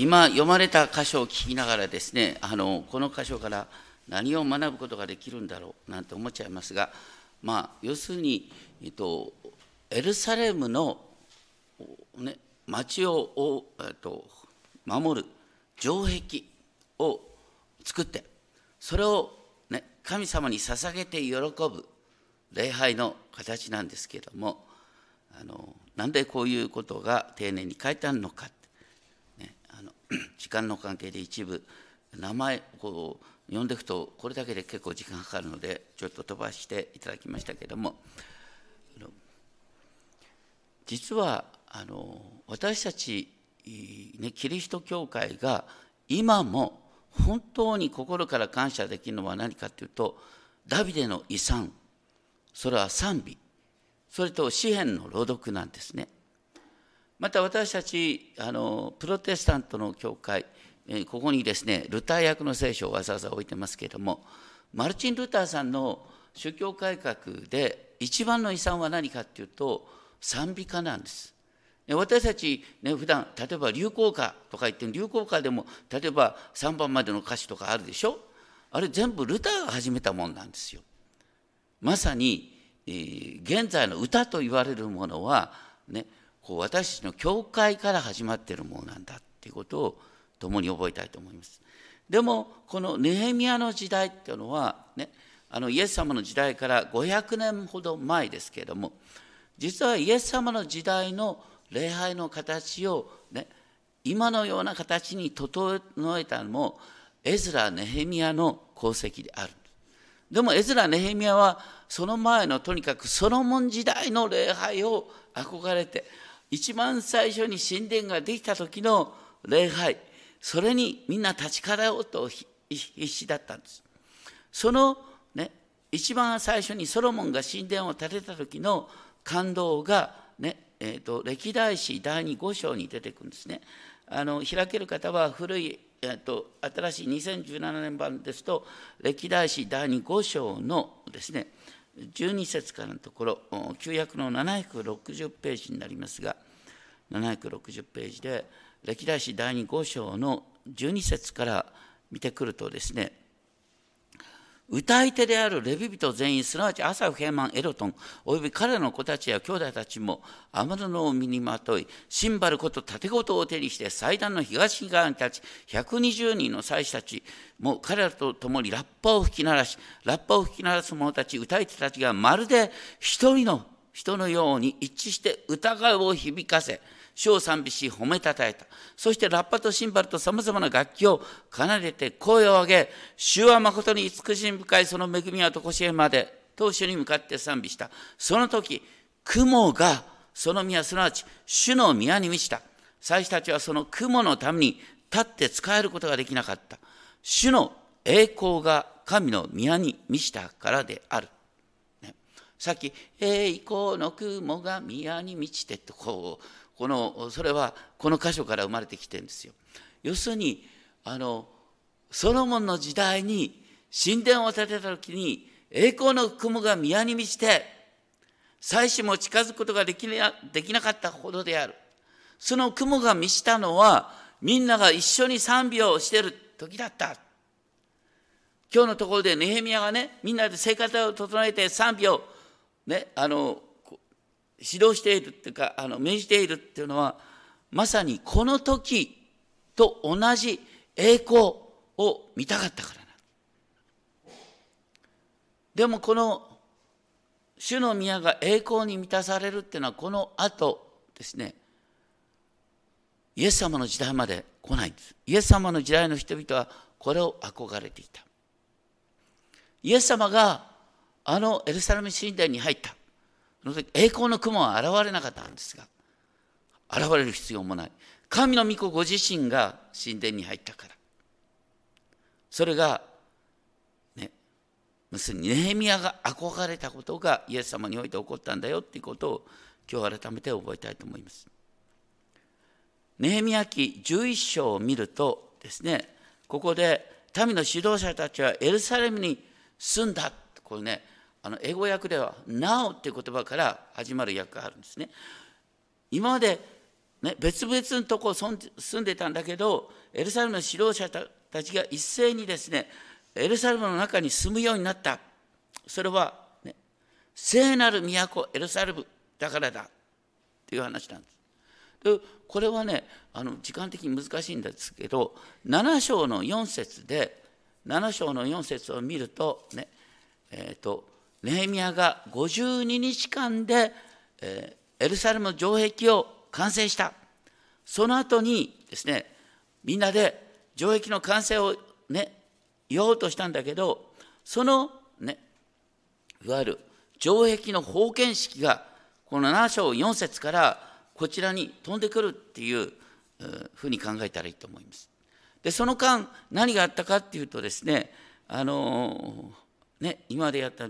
今読まれた箇所を聞きながらですねあのこの箇所から何を学ぶことができるんだろうなんて思っちゃいますがまあ要するに、えっと、エルサレムの、ね、町を、えっと、守る城壁を作ってそれを、ね、神様に捧げて喜ぶ礼拝の形なんですけれどもあのなんでこういうことが丁寧に書いてあるのか 時間の関係で一部名前こう読んでいくとこれだけで結構時間かかるのでちょっと飛ばしていただきましたけれども実はあの私たち、ね、キリスト教会が今も本当に心から感謝できるのは何かというとダビデの遺産それは賛美それと詩篇の朗読なんですね。また私たちあのプロテスタントの教会ここにですねルター役の聖書をわざわざ置いてますけれどもマルチン・ルターさんの宗教改革で一番の遺産は何かっていうと賛美歌なんです。私たちね普段例えば流行歌とか言って流行歌でも例えば3番までの歌詞とかあるでしょ？あれ全部ルターが始めたもんなんですよ。まさに、えー、現在の歌と言われるものはねこう私たちの教会から始まっているものなんだっていうことを共に覚えたいと思います。でもこのネヘミヤの時代っていうのはねあのイエス様の時代から500年ほど前ですけれども実はイエス様の時代の礼拝の形をね今のような形に整えたのもエズラ・ネヘミヤの功績である。でもエズラ・ネヘミヤはその前のとにかくソロモン時代の礼拝を憧れて一番最初に神殿ができた時の礼拝それにみんな立ちからおうと必死だったんです。そのね一番最初にソロモンが神殿を建てた時の感動がねえーと、歴代史第2 5章に出てくるんですね。あの開ける方は古い、えーと、新しい2017年版ですと歴代史第2 5章のですね12節からのところ旧約の760ページになりますが760ページで歴代史第2号章の12節から見てくるとですね歌い手であるレビ人全員、すなわちアサフ、ヘーマン、エロトン、および彼の子たちや兄弟たちも、天野を身にまとい、シンバルこと盾事を手にして、祭壇の東側に立ち、120人の祭司たち、も彼らと共にラッパを吹き鳴らし、ラッパを吹き鳴らす者たち、歌い手たちがまるで一人の人のように一致して歌声を響かせ、主を賛美し褒めたたえた。そしてラッパとシンバルと様々な楽器を奏でて声を上げ、主は誠に慈しみ深いその恵みはとこしえまで、当主に向かって賛美した。その時、雲がその宮、すなわち主の宮に満ちた。祭司たちはその雲のために立って使えることができなかった。主の栄光が神の宮に満ちたからである。さっき、栄光の雲が宮に満ちてってこう、このそれはこの箇所から生まれてきてるんですよ。要するにあのソロモンの時代に神殿を建てた時に栄光の雲が宮に満ちて祭司も近づくことができなできなかったほどである。その雲が満ちたのはみんなが一緒に賛美をしてる時だった。今日のところでネヘミヤがねみんなで生活を整えて賛美をねあの指導しているっていうかあの命じているっていうのはまさにこの時と同じ栄光を見たかったからなでもこの主の宮が栄光に満たされるっていうのはこの後ですね。イエス様の時代まで来ないんです。イエス様の時代の人々はこれを憧れていた。イエス様があのエルサレム神殿に入った。その時栄光の雲は現れなかったんですが現れる必要もない。神の御子ご自身が神殿に入ったから。それがね要するにネヘミヤが憧れたことがイエス様において起こったんだよっていうことを今日改めて覚えたいと思います。ネヘミヤ記11章を見るとですねここで民の指導者たちはエルサレムに住んだ。これねあの英語訳では Now っていう言葉から始まる訳があるんですね。今までね、別々のとこ住んでたんだけどエルサレムの指導者たちが一斉にですねエルサレムの中に住むようになったそれは、ね、聖なる都エルサレムだからだっていう話なんです。でこれはねあの時間的に難しいんですけど7章の4節で7章の4節を見るとねえっ、ー、とネヘミヤが52日間で、えー、エルサレム城壁を完成したその後にですねみんなで城壁の完成をね言おうとしたんだけどそのねいわゆる城壁の封建式がこの7章4節からこちらに飛んでくるっていうふうに考えたらいいと思います。でその間何があったかっていうとですねあのね今までやった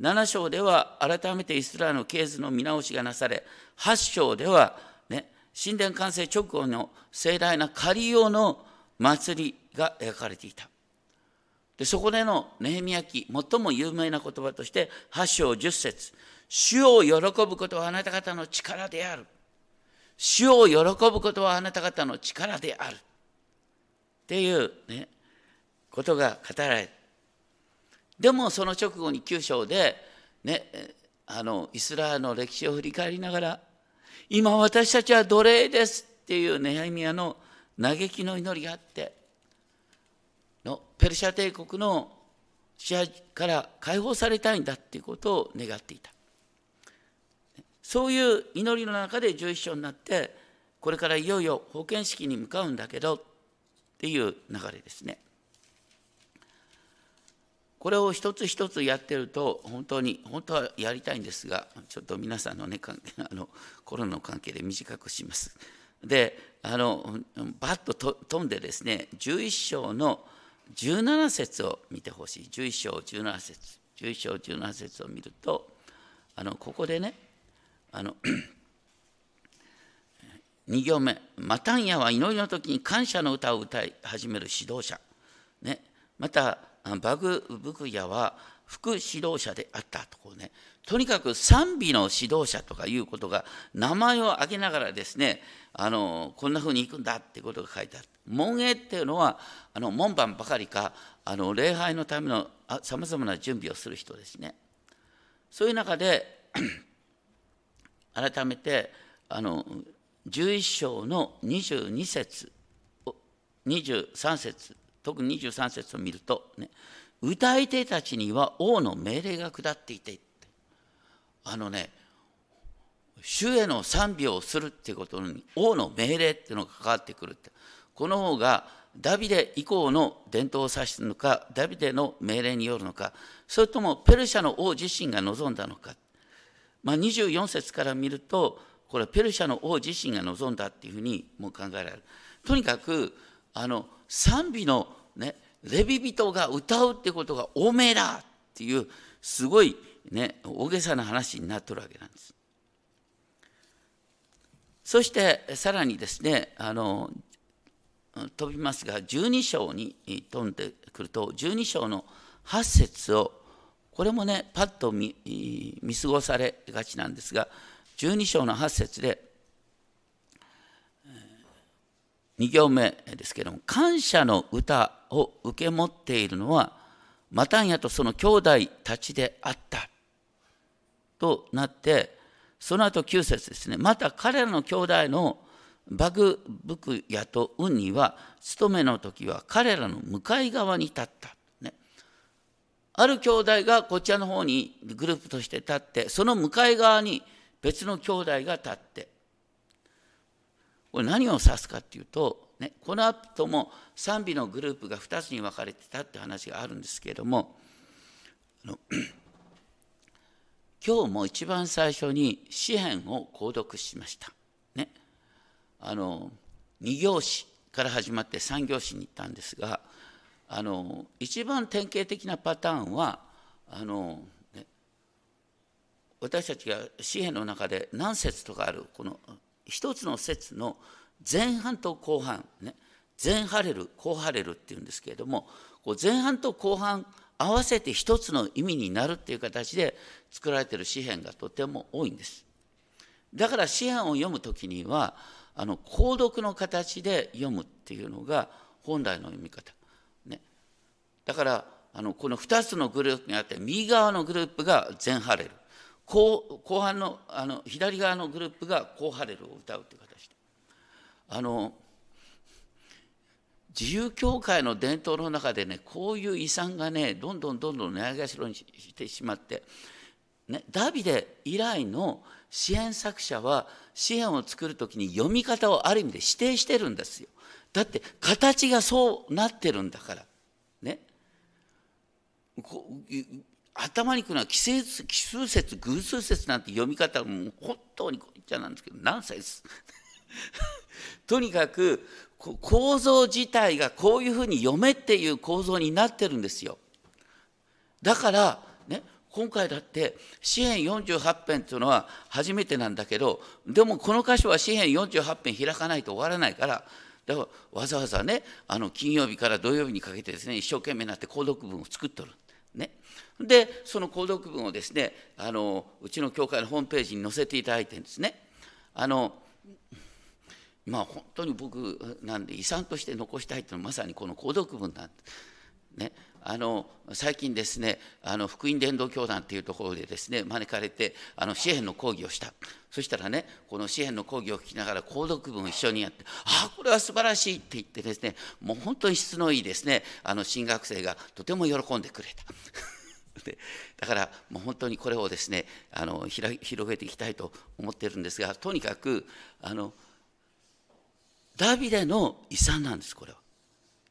7章では改めてイスラエルの系図の見直しがなされ8章ではね神殿完成直後の盛大な仮用の祭りが描かれていた。でそこでのネヘミヤ記最も有名な言葉として8章10節主を喜ぶことはあなた方の力である。主を喜ぶことはあなた方の力である。っていう、ね、ことが語られでもその直後に9章で、ね、あのイスラエルの歴史を振り返りながら今私たちは奴隷ですっていうネヘミヤの嘆きの祈りがあってのペルシャ帝国の支配から解放されたいんだっていうことを願っていたそういう祈りの中で11章になってこれからいよいよ封建式に向かうんだけどっていう流れですね。これを一つ一つやってると本当に本当はやりたいんですがちょっと皆さんのねあのコロナの関係で短くします。であのバッと飛んでですね11章の17節を見てほしい。11章17節。11章17節を見るとあのここでねあの 2行目「マタンヤは祈りの時に感謝の歌を歌い始める指導者」ね、またバグブクヤは副指導者であったとこうね。とにかく賛美の指導者とかいうことが名前を挙げながらですねあのこんなふうに行くんだってことが書いてある門営っていうのはあの門番ばかりかあの礼拝のためのさまざまな準備をする人ですね。そういう中で 改めてあの11章の22節23節特に23節を見ると、ね、歌い手たちには王の命令が下っていてあのね主への賛美をするっていうことに王の命令っていうのが関わってくるって。この方がダビデ以降の伝統を指すのかダビデの命令によるのかそれともペルシャの王自身が望んだのか。まあ、24節から見るとこれはペルシャの王自身が望んだっていうふうにも考えられる。とにかくあの賛美の、ね、レビ人が歌うってことが多めえだっていうすごい、ね、大げさな話になってるわけなんです。そしてさらにですねあの飛びますが12章に飛んでくると12章の8節をこれもねパッと見見過ごされがちなんですが12章の8節で2行目ですけれども感謝の歌を受け持っているのはマタンヤとその兄弟たちであった。となってその後9節ですね。また彼らの兄弟のバグブクヤとウンニは務めの時は彼らの向かい側に立った。ある兄弟がこちらの方にグループとして立ってその向かい側に別の兄弟が立って。これ何を指すかっていうと、ね、この後も賛美のグループが2つに分かれてたって話があるんですけれども 今日も一番最初に詩篇を購読しました。ね、あの2行詞から始まって3行詞に行ったんですがあの一番典型的なパターンはあの、ね、私たちが詩篇の中で何節とかあるこの一つの節の前半と後半、ね、前ハレル後ハレルっていうんですけれども前半と後半合わせて一つの意味になるっていう形で作られてる詩篇がとても多いんです。だから詩篇を読む時にはあの購読の形で読むっていうのが本来の読み方。ね、だからあのこの2つのグループにあって右側のグループが全ハレル後後半のあの左側のグループが後ハレルを歌うという形であの自由教会の伝統の中でねこういう遺産がねどんどんどんどん値上げしろにしてしまって、ね、ダビデ以来の支援作者は支援を作る時に読み方をある意味で指定してるんですよ。だって形がそうなってるんだから。ね。頭にくるのは奇数奇数説偶数説なんて読み方も本当にこっちゃなんですけどナンセンス。とにかく構造自体がこういうふうに読めっていう構造になってるんですよ。だからね今回だって詩編48編というのは初めてなんだけどでもこの箇所は詩編48編開かないと終わらないからだからわざわざねあの金曜日から土曜日にかけてですね一生懸命になって購読文を作っとる。ね、でその購読文をですねあのうちの教会のホームページに載せていただいてるんですね。あのまあ本当に僕なんで遺産として残したいというのはまさにこの購読文なんです。ね、あの最近ですねあの福音伝道教団っていうところでですね招かれてあの詩篇の講義をした。そしたらねこの詩篇の講義を聞きながら購読文を一緒にやって「ああこれは素晴らしい」って言ってですねもう本当に質のいいですねあの新学生がとても喜んでくれた。でだからもう本当にこれをですねあの広げていきたいと思ってるんですがとにかくあのダビデの遺産なんですこれは。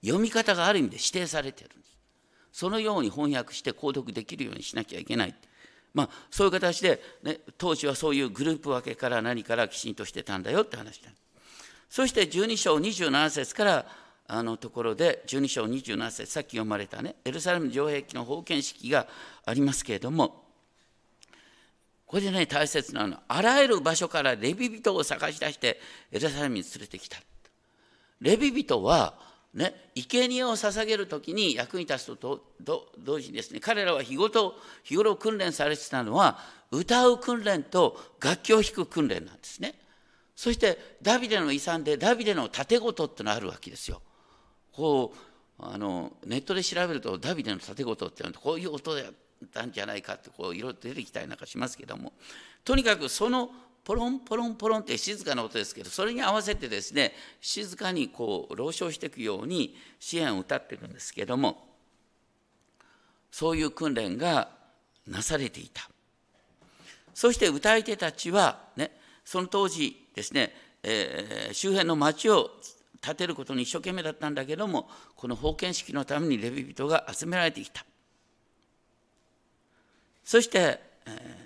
読み方がある意味で指定されてるんです。そのように翻訳して購読できるようにしなきゃいけない。まあそういう形で、ね、当時はそういうグループ分けから何からきちんとしてたんだよって話だ。そして12章27節からあのところで12章27節さっき読まれたねエルサレム城壁の封建式がありますけれどもこれでね大切なのはあらゆる場所からレビ人を探し出してエルサレムに連れてきた。レビ人は、ね、生贄を捧げる時に役に立つと同時にですね彼らは日ごと日頃訓練されてたのは歌う訓練と楽器を弾く訓練なんですね。そしてダビデの遺産でダビデの盾事ってのがあるわけですよ。こうあのネットで調べるとダビデの盾事ってのはこういう音だったんじゃないかってこういろいろ出てきたりなんかしますけども。とにかくそのポロンポロンポロンって静かな音ですけどそれに合わせてですね静かにこう朗唱していくように支援を歌っていくんですけどもそういう訓練がなされていた。そして歌い手たちはねその当時ですね、えー、周辺の町を建てることに一生懸命だったんだけどもこの封建式のためにレビ人が集められてきた。そして、えー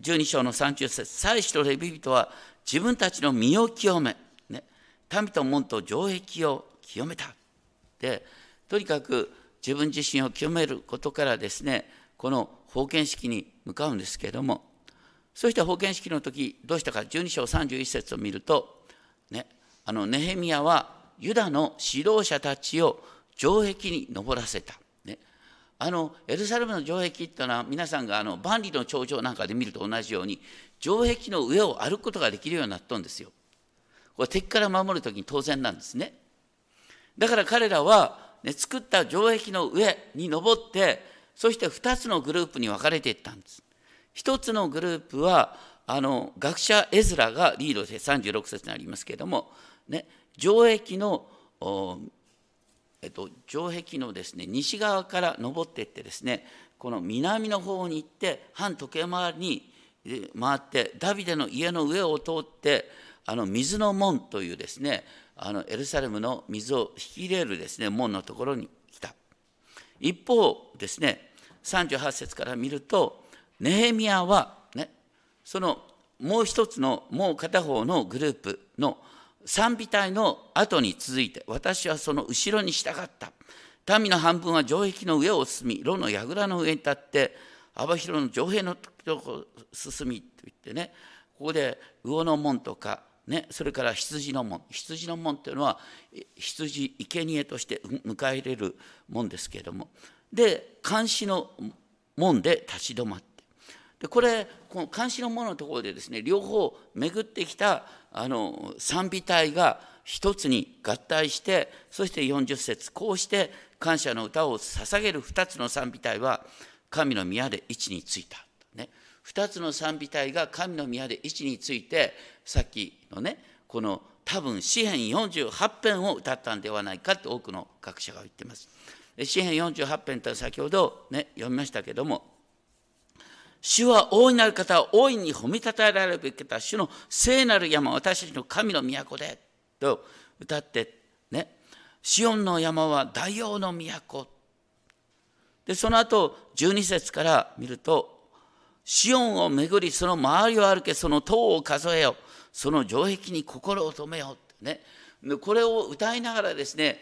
12章の30節祭司とレビ人は自分たちの身を清め、ね、民と門と城壁を清めた。でとにかく自分自身を清めることからですねこの封建式に向かうんですけれどもそして封建式の時どうしたか。12章31節を見ると、ね、あのネヘミヤはユダの指導者たちを城壁に登らせた。あのエルサレムの城壁っていうのは皆さんがあの万里の長城なんかで見ると同じように城壁の上を歩くことができるようになったんですよ。これ敵から守る時に当然なんですね。だから彼らは、ね、作った城壁の上に登ってそして2つのグループに分かれていったんです。1つのグループはあの学者エズラがリードで36節にありますけれども、ね、城壁のえっと、城壁のですね西側から登っていってですねこの南の方に行って反時計回りに回ってダビデの家の上を通ってあの水の門というですねあのエルサレムの水を引き入れるですね門のところに来た。一方ですね38節から見るとネヘミヤはねそのもう一つのもう片方のグループの賛美隊の後に続いて私はその後ろに従った。民の半分は城壁の上を進み炉の櫓の上に立って幅広の城壁のとこ進みと言ってねここで魚の門とかね、それから羊の門。羊の門というのは羊生贄として迎え入れる門ですけれども。で監視の門で立ち止まって。でこれこの監視の門のところでですね両方巡ってきたあの賛美隊が一つに合体してそして40節こうして感謝の歌を捧げる2つの賛美隊は神の宮で位置についた。ね、2つの賛美隊が神の宮で位置についてさっきのねこの多分詩編48編を歌ったんではないかと多くの学者が言ってます。詩編48編と先ほどね読みましたけども主は大いなる方大いに褒めたたえられるべき方主の聖なる山私たちの神の都でと歌ってね。シオンの山は大王の都。でその後12節から見るとシオンを巡りその周りを歩けその塔を数えよ。その城壁に心を止めよ。ね。これを歌いながらですね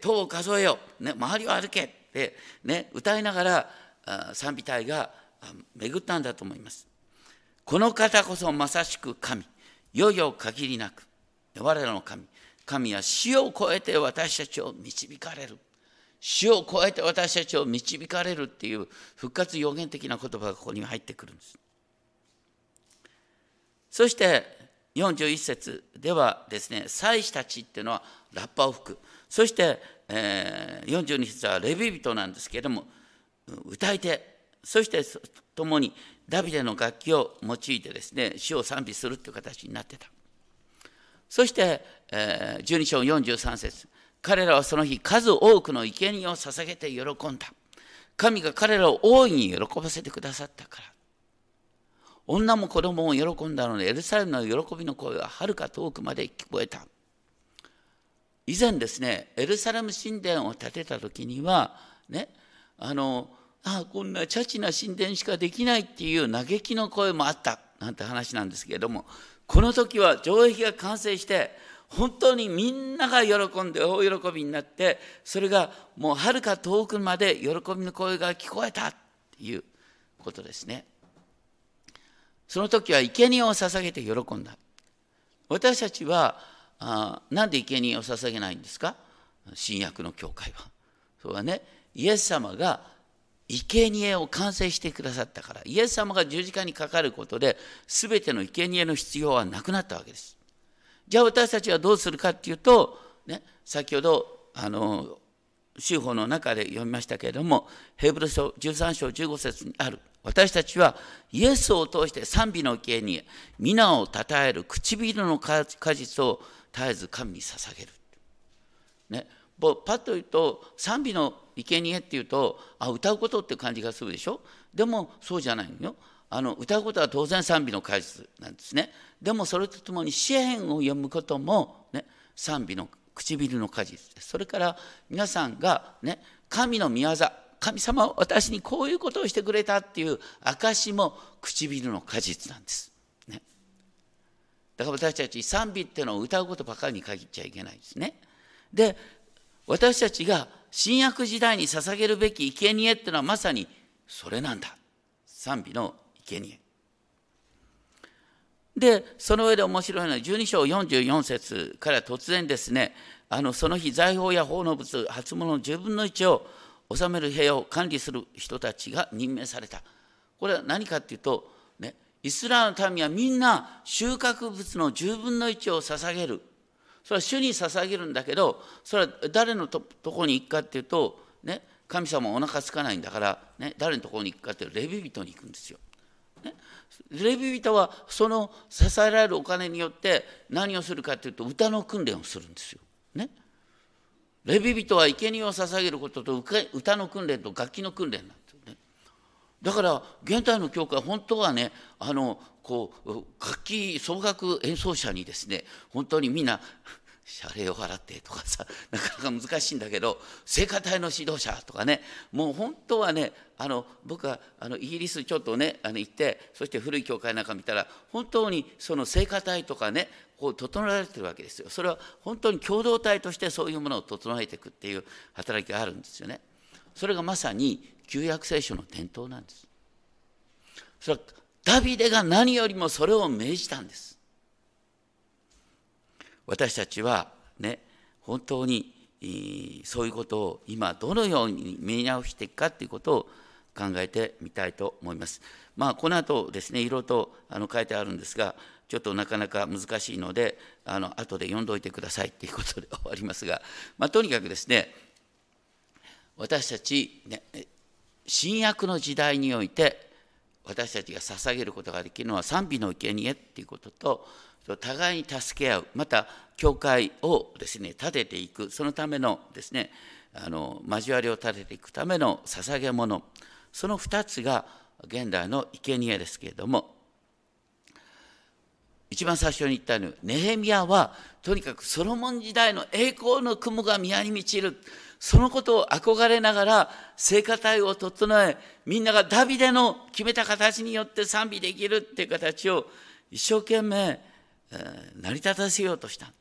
塔を数えよ、ね、周りを歩け。って、ね、歌いながら賛美隊が巡ったんだと思います。この方こそまさしく神、よよ限りなく、我らの神、神は死を超えて私たちを導かれる。死を超えて私たちを導かれるっていう復活予言的な言葉がここに入ってくるんです。そして41節ではですね、祭司たちっていうのはラッパを吹く。そして、えー、42節はレビ人なんですけれども、歌い手、そして共にダビデの楽器を用いてですね、死を賛美するという形になってた。そして、えー、12章43節彼らはその日数多くの生贄を捧げて喜んだ。神が彼らを大いに喜ばせてくださったから。女も子供も喜んだので、エルサレムの喜びの声ははるか遠くまで聞こえた。以前ですね、エルサレム神殿を建てた時には、ね、あの、ああ、こんなチャチな神殿しかできないっていう嘆きの声もあった。なんて話なんですけれども、この時は城壁が完成して、本当にみんなが喜んで大喜びになってそれがもうはるか遠くまで喜びの声が聞こえたっていうことですね。その時は生贄を捧げて喜んだ。私たちはあなんで生贄を捧げないんですか？新約の教会は。そうはね。イエス様が生贄を完成してくださったからイエス様が十字架にかかることで全ての生贄の必要はなくなったわけですじゃあ私たちはどうするかっていうと、ね、先ほどあの修法の中で読みましたけれどもヘブル書13章15節にある私たちはイエスを通して賛美の刑に皆をたたえる唇の果実を絶えず神に捧げる。ね、パッと言うと賛美の生贄っていうとあ歌うことって感じがするでしょ？でもそうじゃないのよ。あの歌うことは当然賛美の果実なんですね。でもそれとともに詩篇を読むことも、ね、賛美の唇の果実です。それから皆さんが、ね、神の御業神様は私にこういうことをしてくれたっていう証も唇の果実なんです。ね、だから私たち賛美っていうのを歌うことばかりに限っちゃいけないですね。で私たちが新約時代に捧げるべき生贄っていうのはまさにそれなんだ。賛美の生贄でその上で面白いのは12章44節から突然ですねあのその日財宝や奉納物初物の10分の1を収める部屋を管理する人たちが任命されたこれは何かっていうと、ね、イスラエルの民はみんな収穫物の10分の1を捧げるそれは主に捧げるんだけどそれは誰のととこに行くかっていうと、ね、神様お腹空かないんだから、ね、誰のところに行くかっていうレビ人に行くんですよ。ね、レビ人はその支えられるお金によって何をするかというと歌の訓練をするんですよ。ね、レビ人は生贄を捧げることと歌の訓練と楽器の訓練なんですよね。だから現代の教会本当はねあのこう楽器奏楽演奏者にですね本当にみんな謝礼を払ってとかさ なかなか難しいんだけど聖歌隊の指導者とかねもう本当はねあの僕はあのイギリスちょっとねあの行ってそして古い教会なんか見たら本当にその聖歌隊とかねこう整えられてるわけですよ。それは本当に共同体としてそういうものを整えていくっていう働きがあるんですよね。それがまさに旧約聖書の伝統なんです。それはダビデが何よりもそれを命じたんです私たちはね本当にそういうことを今どのように見直していくかということを考えてみたいと思います。まあ、この後ですね、いろいろとあの書いてあるんですが、ちょっとなかなか難しいので、あの後で読んどいてくださいということで終わりますが、まあ、とにかくですね、私たち、ね、新約の時代において、私たちが捧げることができるのは賛美の生贄っていうことと、互いに助け合う、また教会をですね立てていく、そのためのですねあの交わりを立てていくための捧げ物、その2つが現代の生贄ですけれども、一番最初に言ったように、ネヘミヤはとにかくソロモン時代の栄光の雲が宮に満ちる、そのことを憧れながら聖歌隊を整え、みんながダビデの決めた形によって賛美できるっていう形を一生懸命成り立たせようとした。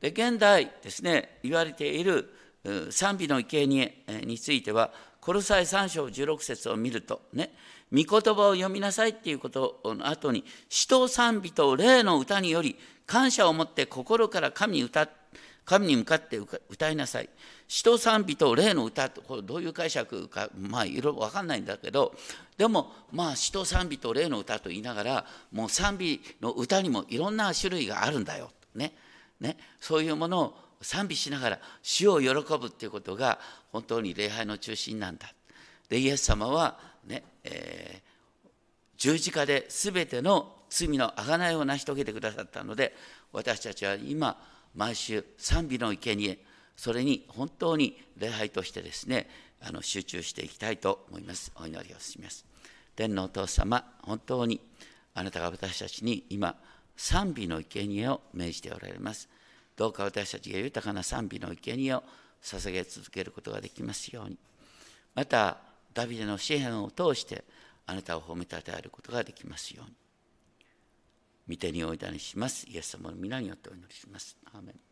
で現代ですね言われている賛美の生贄についてはコロサイ3章16節を見るとね御言葉を読みなさいっていうことの後に死と賛美と霊の歌により感謝を持って心から神に歌って神に向かって歌いなさい。死と賛美と霊の歌とこれどういう解釈かまあいろいろ分かんないんだけどでもまあ死と賛美と霊の歌と言いながらもう賛美の歌にもいろんな種類があるんだよ。ねね、そういうものを賛美しながら死を喜ぶっていうことが本当に礼拝の中心なんだ。でイエス様はね、えー、十字架で全ての罪の贖いを成し遂げてくださったので私たちは今毎週賛美の生贄それに本当に礼拝としてですねあの集中していきたいと思いますお祈りをします天皇お父様本当にあなたが私たちに今賛美の生贄を命じておられます。どうか私たちが豊かな賛美の生贄を捧げ続けることができますように。また、ダビデの詩篇を通してあなたを褒めたたえることができますように。御手においたにします。イエス様の皆によってお祈りします。アーメン